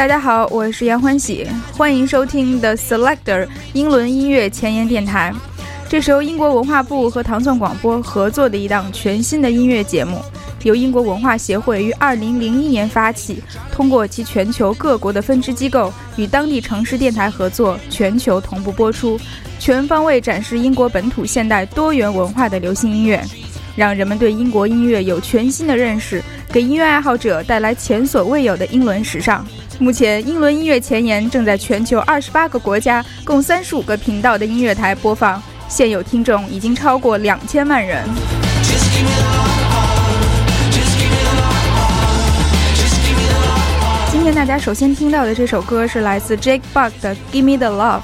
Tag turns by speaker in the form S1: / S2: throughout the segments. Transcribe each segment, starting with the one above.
S1: 大家好，我是杨欢喜，欢迎收听 The Selector 英伦音乐前沿电台。这是由英国文化部和唐宋广播合作的一档全新的音乐节目，由英国文化协会于2001年发起，通过其全球各国的分支机构与当地城市电台合作，全球同步播出，全方位展示英国本土现代多元文化的流行音乐，让人们对英国音乐有全新的认识，给音乐爱好者带来前所未有的英伦时尚。目前，英伦音乐前沿正在全球二十八个国家、共三十五个频道的音乐台播放，现有听众已经超过两千万人。今天大家首先听到的这首歌是来自 Jake Bugg 的《Give Me the Love》。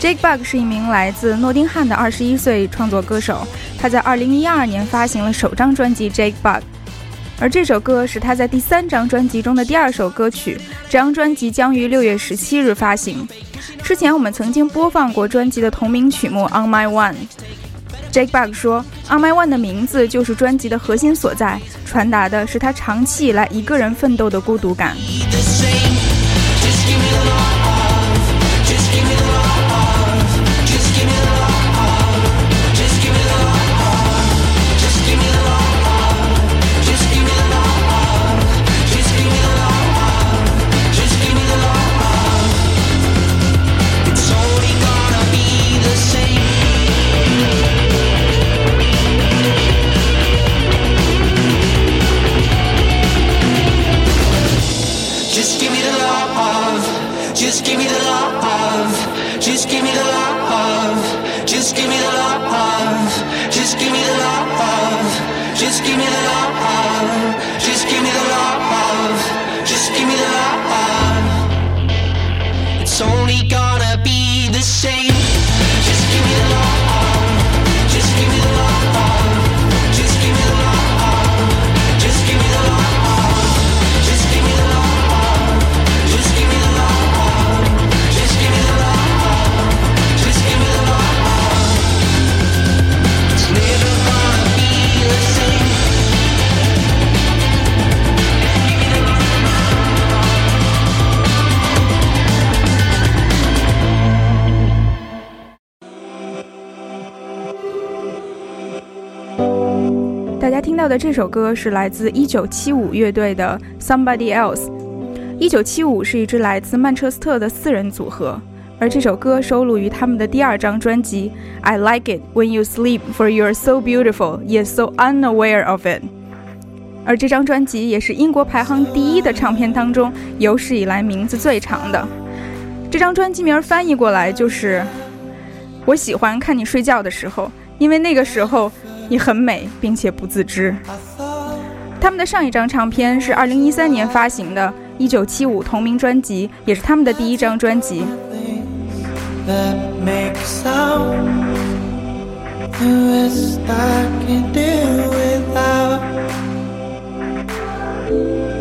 S1: Jake Bugg 是一名来自诺丁汉的二十一岁创作歌手，他在二零一二年发行了首张专辑《Jake Bugg》。而这首歌是他在第三张专辑中的第二首歌曲，这张专辑将于六月十七日发行。之前我们曾经播放过专辑的同名曲目《On My One》。Jake Bugg 说，《On My One》的名字就是专辑的核心所在，传达的是他长期以来一个人奋斗的孤独感。到的这首歌是来自1975乐队的《Somebody Else》。1975是一支来自曼彻斯特的四人组合，而这首歌收录于他们的第二张专辑《I Like It When You Sleep For You're So Beautiful Yet So Unaware of It》。而这张专辑也是英国排行第一的唱片当中有史以来名字最长的。这张专辑名翻译过来就是“我喜欢看你睡觉的时候”，因为那个时候。你很美，并且不自知。他们的上一张唱片是二零一三年发行的《一九七五》同名专辑，也是他们的第一张专辑。thank you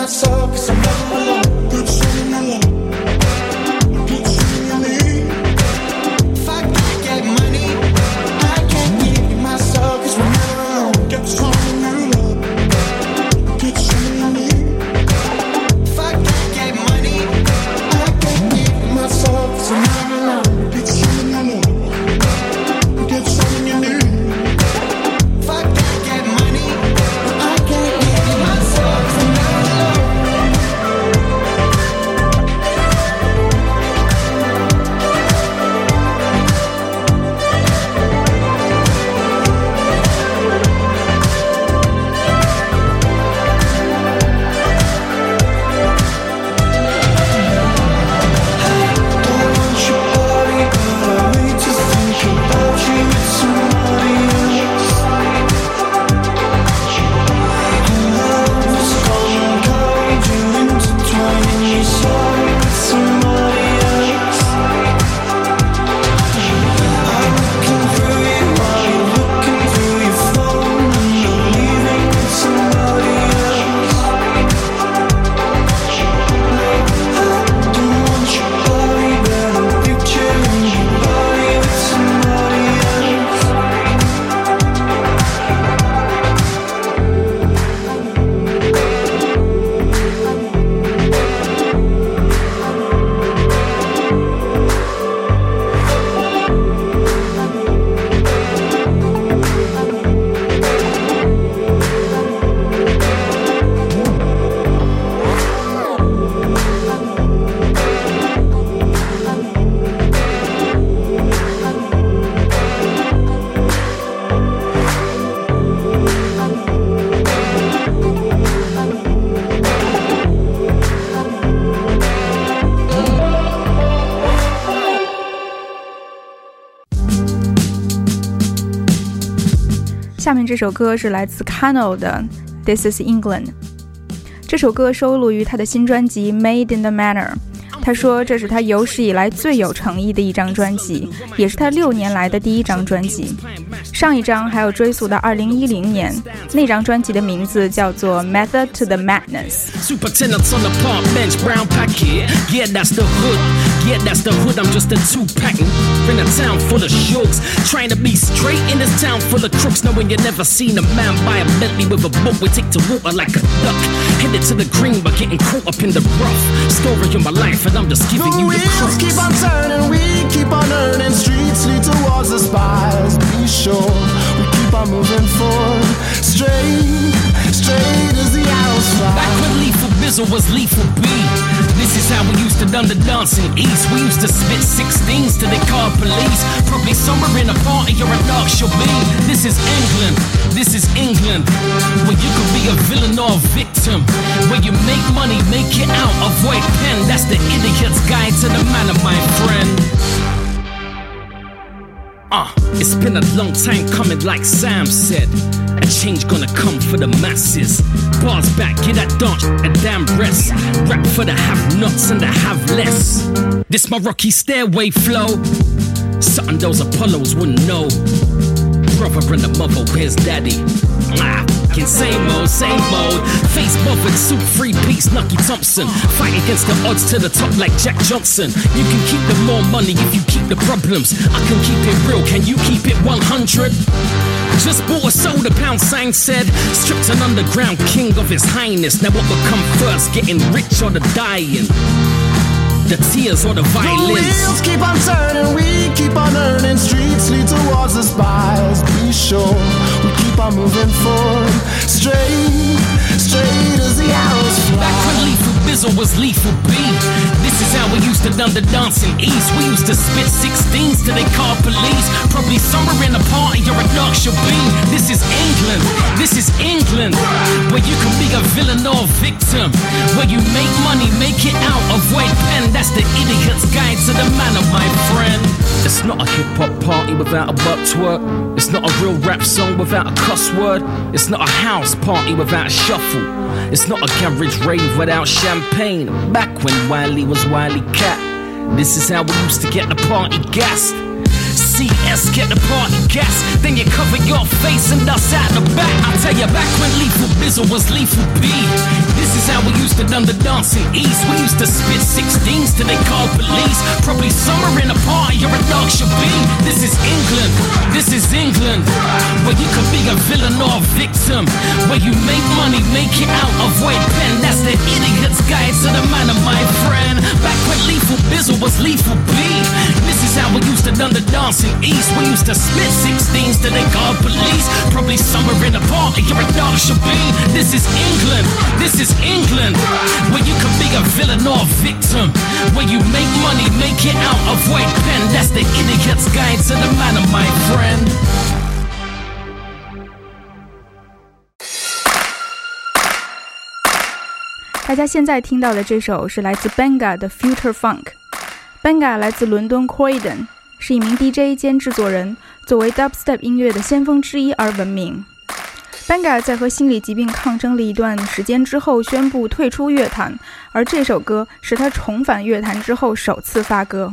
S1: myself some love. 下面这首歌是来自 Cano 的《This Is England》，这首歌收录于他的新专辑《Made in the Manor》。他说这是他有史以来最有诚意的一张专辑，也是他六年来的第一张专辑。上一张还要追溯到二零一零年，那张专辑的名字叫做《Method to the
S2: Madness》。Yeah, that's the hood, I'm just a two packing. In a town full of shooks. Trying to be straight in this town full of crooks. Knowing you never seen a man buy a Bentley with a boat. We take to water like a duck. Headed to the green, but getting caught up in the rough. Story of my life, and I'm just giving the you the crux.
S3: keep on turning, we keep on earning. Streets lead towards the spires. Be sure we keep on moving forward. Straight, straight as the arrows fly.
S2: Back when Lethal Bizzle was Lethal B. This is how we used to done the dancing east. We used to spit 16s till they called police. Probably somewhere in a party or a dark she'll be. This is England. This is England. Where you could be a villain or a victim. Where you make money, make it out, avoid pen. That's the idiot's guide to the man of my friend. Uh, it's been a long time coming, like Sam said. A change gonna come for the masses. Bars back, get that dance, a damn rest. Rap for the have nots and the have less. This my rocky stairway flow. Something those Apollos wouldn't know. Brother and the mother, where's daddy? Ah, can same old, same old. Face bothered, soup free piece, Nucky Thompson. Fight against the odds to the top like Jack Johnson. You can keep the more money if you keep the problems. I can keep it real, can you keep it 100? Just bought a soda, pound sign said. Stripped an underground king of his highness. Now what will come first, getting rich or the dying? The tears or the violence.
S3: The wheels keep on turning, we keep on earning. Streets lead towards the spires. Be sure we keep on moving forward. Straight, straight as the arrows fly.
S2: Back when lethal Bizzle was lethal B. This is how we used to done the dancing east. We used to spit 16s till they called police. Probably somewhere in a party or a dark should be. This is England. This is England. Where you can be a villain or a victim. Where you make money, make it out, avoid pen. That's the idiot's guide to the manner, my friend. It's not a hip hop party without a butt twerk. It's not a real rap song without a cuss word. It's not a house party without a shuffle. It's not a garage rave without champagne. Back when Wiley was Wiley Kat. This is how we used to get the party gassed. CS, get the party gas. Then you cover your face and us out the back. I tell you, back when Lethal Bizzle was Lethal B. This is how we used to done the dancing east. We used to spit 16s till they called police. Probably summer in a party, you're a dog should be. This is England, this is England. Where you could be a villain or a victim. Where you make money, make it out, avoid pen. That's the idiot's guide to the man of my friend. Back when Lethal Bizzle was Lethal B. This is how we used to done the dancing east. We used to spit 16s till they called police. Probably summer in a party, you're a dog should be. This is England, this is England. Where you could be a villain or a victim. Where you make money, make it out, avoid pen. That's the idiot's guide to the man of my friend.
S1: 大家现在听到的这首是来自 Benga 的 Future Funk。Benga 来自伦敦 Croydon， 是一名 DJ 兼制作人，作为 Dubstep 音乐的先锋之一而闻名。Banga 在和心理疾病抗争了一段时间之后，宣布退出乐坛，而这首歌是他重返乐坛之后首次发歌。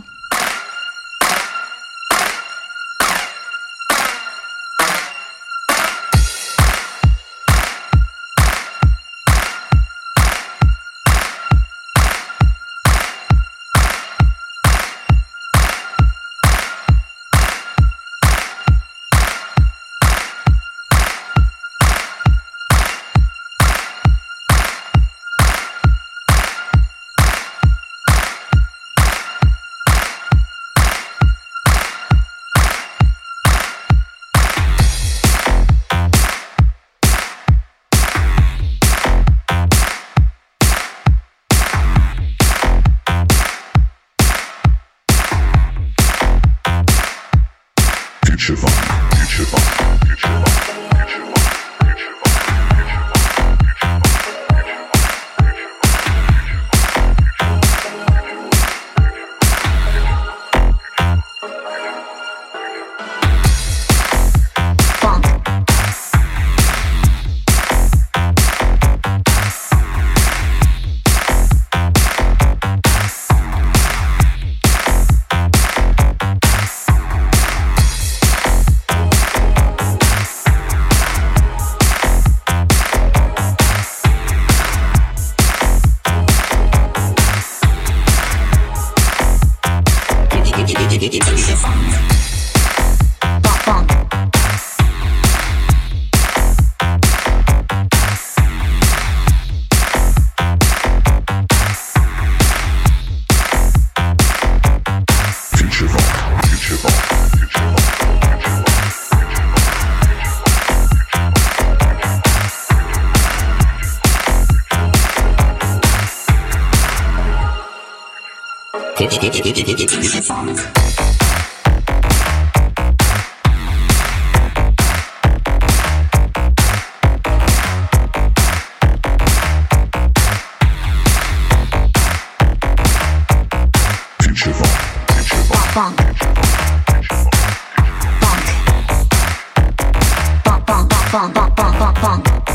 S1: funk, funk, funk, funk.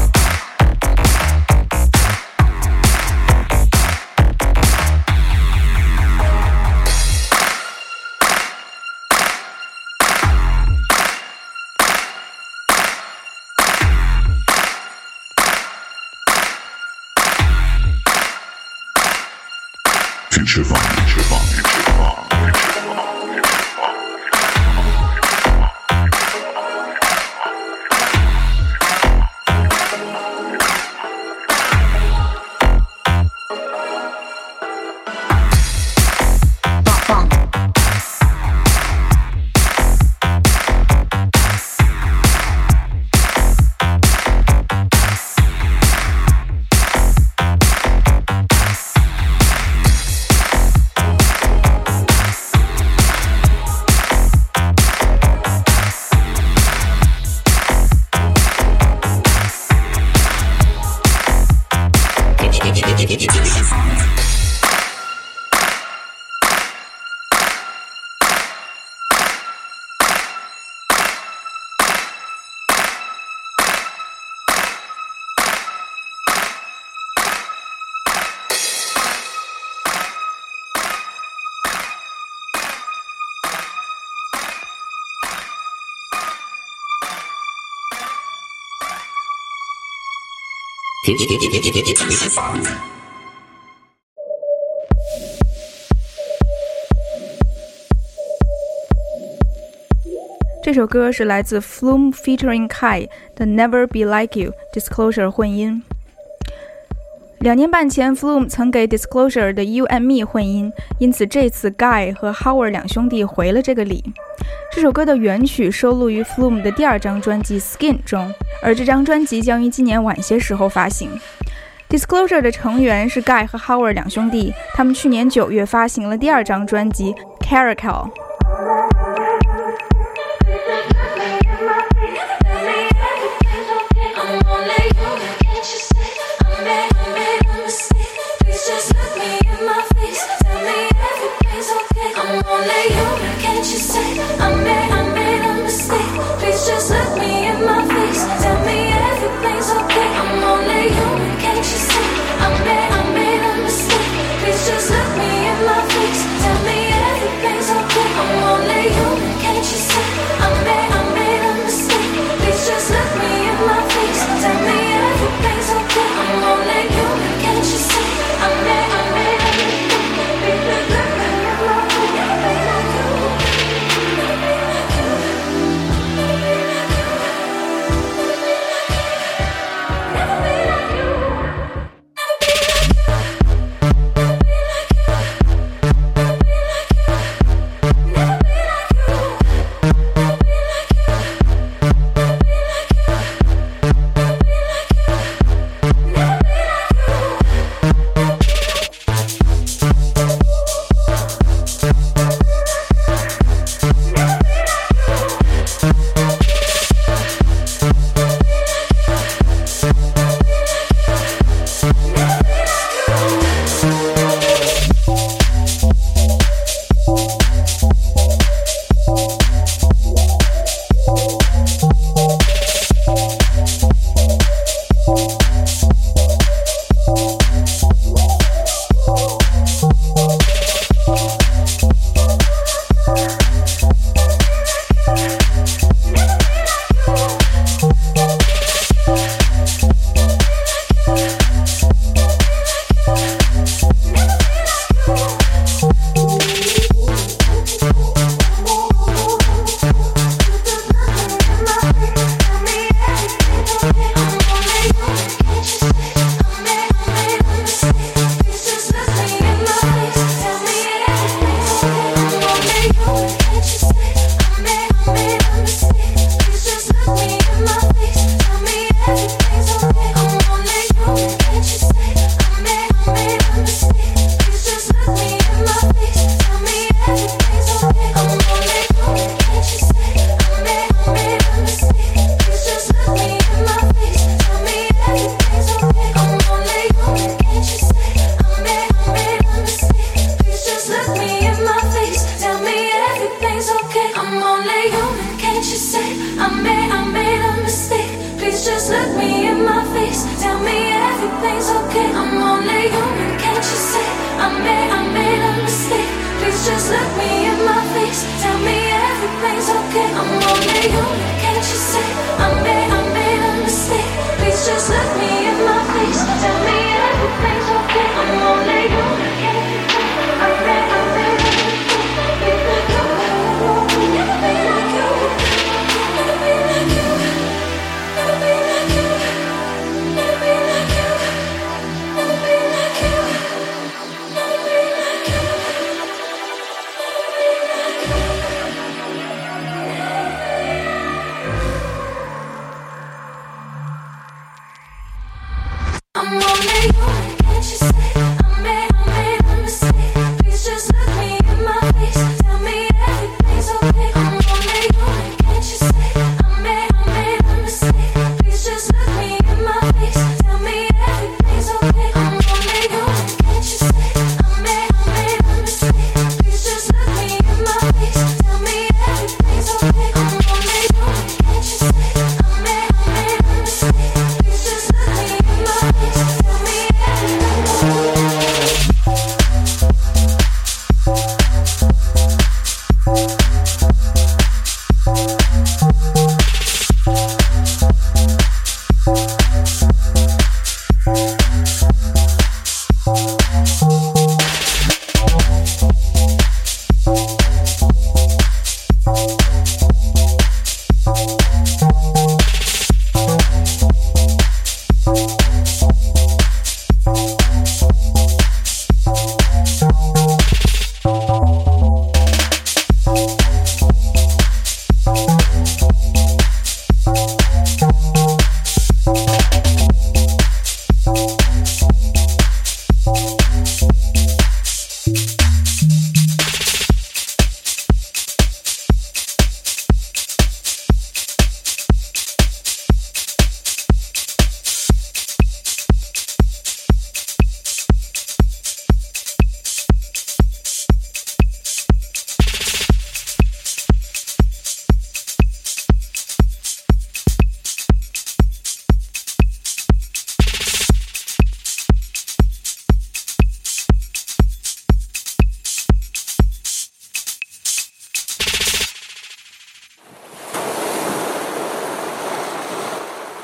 S4: 这首歌是来自 Flume featuring Kai 的《Never Be Like You》，Disclosure 混音。两年半前，Flume 曾给 Disclosure 的《You and Me》混音，因此这次 Guy 和 Howard 两兄弟回了这个礼。这首歌的原曲收录于 Flume 的第二张专辑《Skin》中，而这张专辑将于今年晚些时候发行。Disclosure 的成员是 Guy 和 Howard 两兄弟，他们去年九月发行了第二张专辑《Caracal》。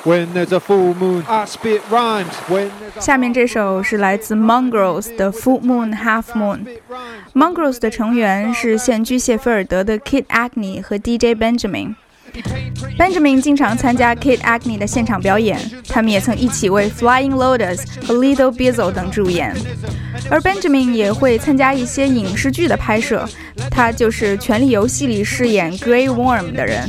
S5: When there's a full moon, I spit rhymes. When
S1: 下面这首是来自 Mongrels 的 Full Moon Half Moon。Mongrels 的成员是现居谢菲尔德的 Kid Agni 和 DJ Benjamin。Benjamin 经常参加 Kid Agni 的现场表演，他们也曾一起为 Flying Lotus 和 Little Bizzle 等助演。而 Benjamin 也会参加一些影视剧的拍摄，他就是《权力游戏》里饰演 Grey Worm 的人。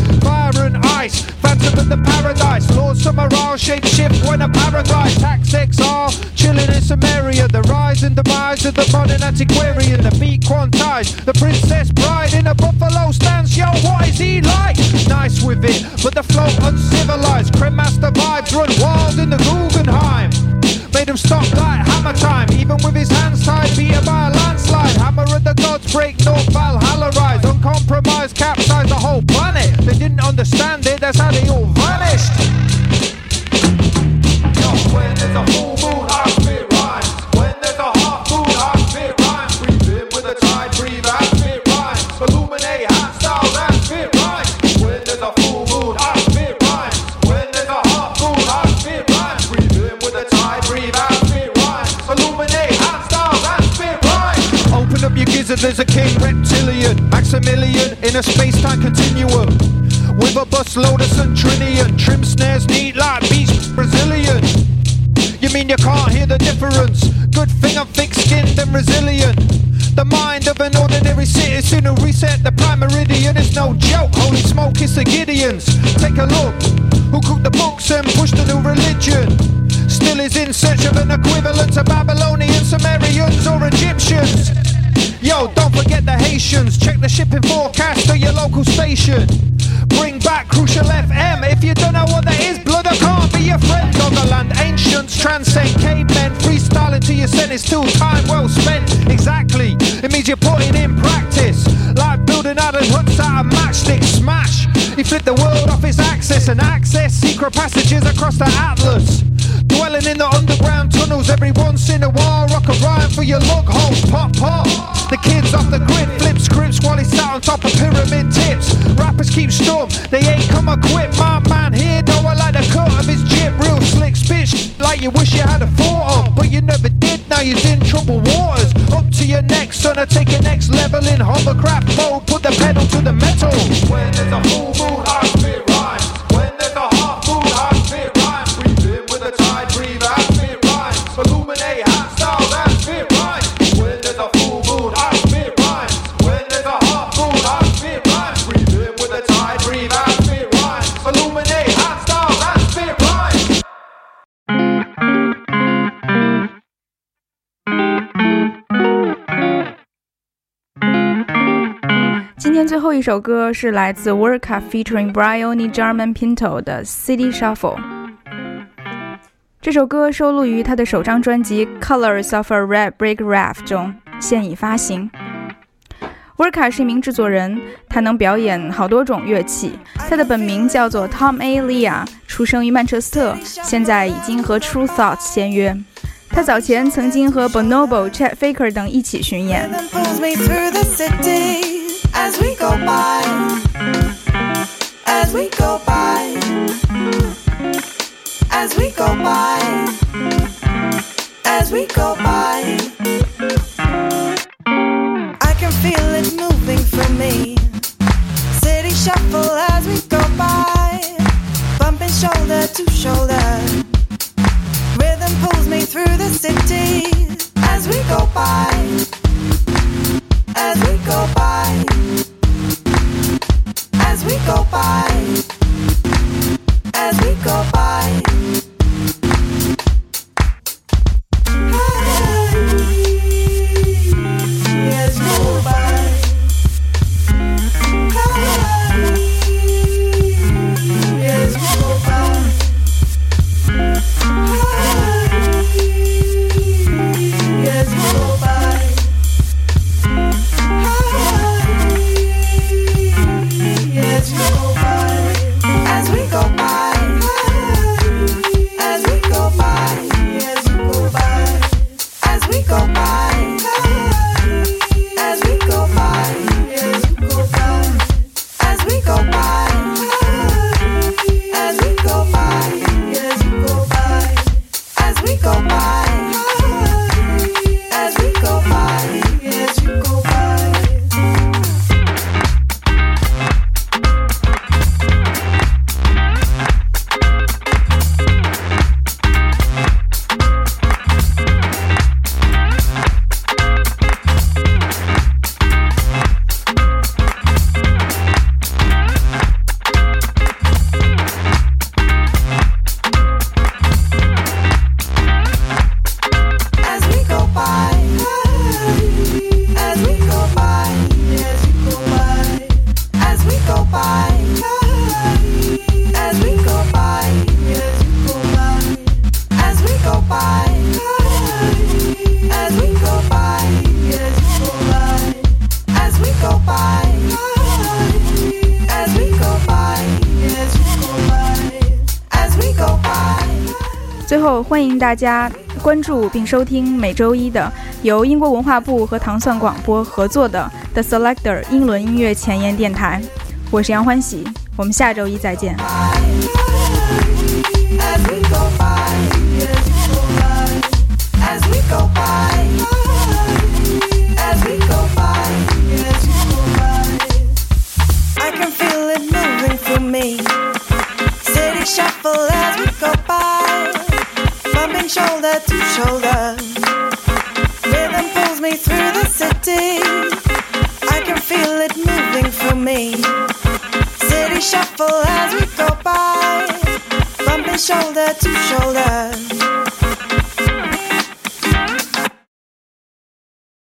S5: Ice, phantom of the paradise. Lord Summeral, shape shift when a paradise. Tax XR, chilling in Samaria. The rise and demise of the modern antiquarian. The beat quantized, the princess bride in a buffalo stance. Yo, what is he like? Nice with it, but the flow uncivilized. Cremaster vibes run wild in the Guggenheim. Made him stop like hammer time, even with his hands tied, beaten by a landslide. Hammer of the gods break North Valhalla rise, uncompromised, capsize the whole planet. They didn't understand it, that's how they all vanished. When there's a full moon, in a space-time continuum. With a bus load of centrinian, trim snares neat like beach Brazilian. You mean you can't hear the difference? Good thing I'm thick-skinned and resilient. The mind of an ordinary citizen who reset the prime meridian is no joke. Holy smoke, it's the Gideons. Take a look. Who cooked the books and pushed the new religion? Still is in search of an equivalent to Babylonians, Sumerians, or Egyptians. The. Check the shipping forecast to your local station. Bring back Crucial FM. If you don't know what that is, blood, I can't be your friend. Doggerland ancients transcend cavemen. Freestyling to your set is still time well spent. Exactly. It means you're putting in practice. Like building out of huts out of matchstick smash. He flip the world off its axis and access secret passages across the atlas. Dwelling in the underground tunnels every once in a while. Rock a rhyme for your log holes. Pop, pop. The kids off the grid flip scripts while he sat on top of pyramid tips. Rappers keep stum, they ain't come equipped. My man here, though like you wish you had a thought of. But you never did, now you're in troubled waters. Up to your neck, son, I take it next level in hovercraft mode. Put the pedal to the metal. When there's a full moon,
S1: 天最后一首歌是来自 Worka featuring Bryony German Pinto 的 City Shuffle。这首歌收录于他的首张专辑《Colors of a Red Brick Raft》中，现已发行。Worka 是一名制作人，他能表演好多种乐器。他的本名叫做 Tom A. Lea，出生于曼彻斯特，现在已经和 True Thoughts 签约。他早前曾经和 Bonobo、Chet Faker 等一起巡演。
S6: As we go by. As we go by. As we go by. As we go by. I can feel it moving through me. City shuffle as we go by. Bumping shoulder to shoulder. 最
S1: 后，欢迎大家关注并收听每周一的由英国文化部和糖蒜广播合作的 The Selector 英伦音乐前沿电台。我是杨欢喜，我们下周一再见。
S6: Shoulder to shoulder. Rhythm pulls me through the city. I can feel it moving through me. City shuffle as we go by bumping shoulder to shoulder.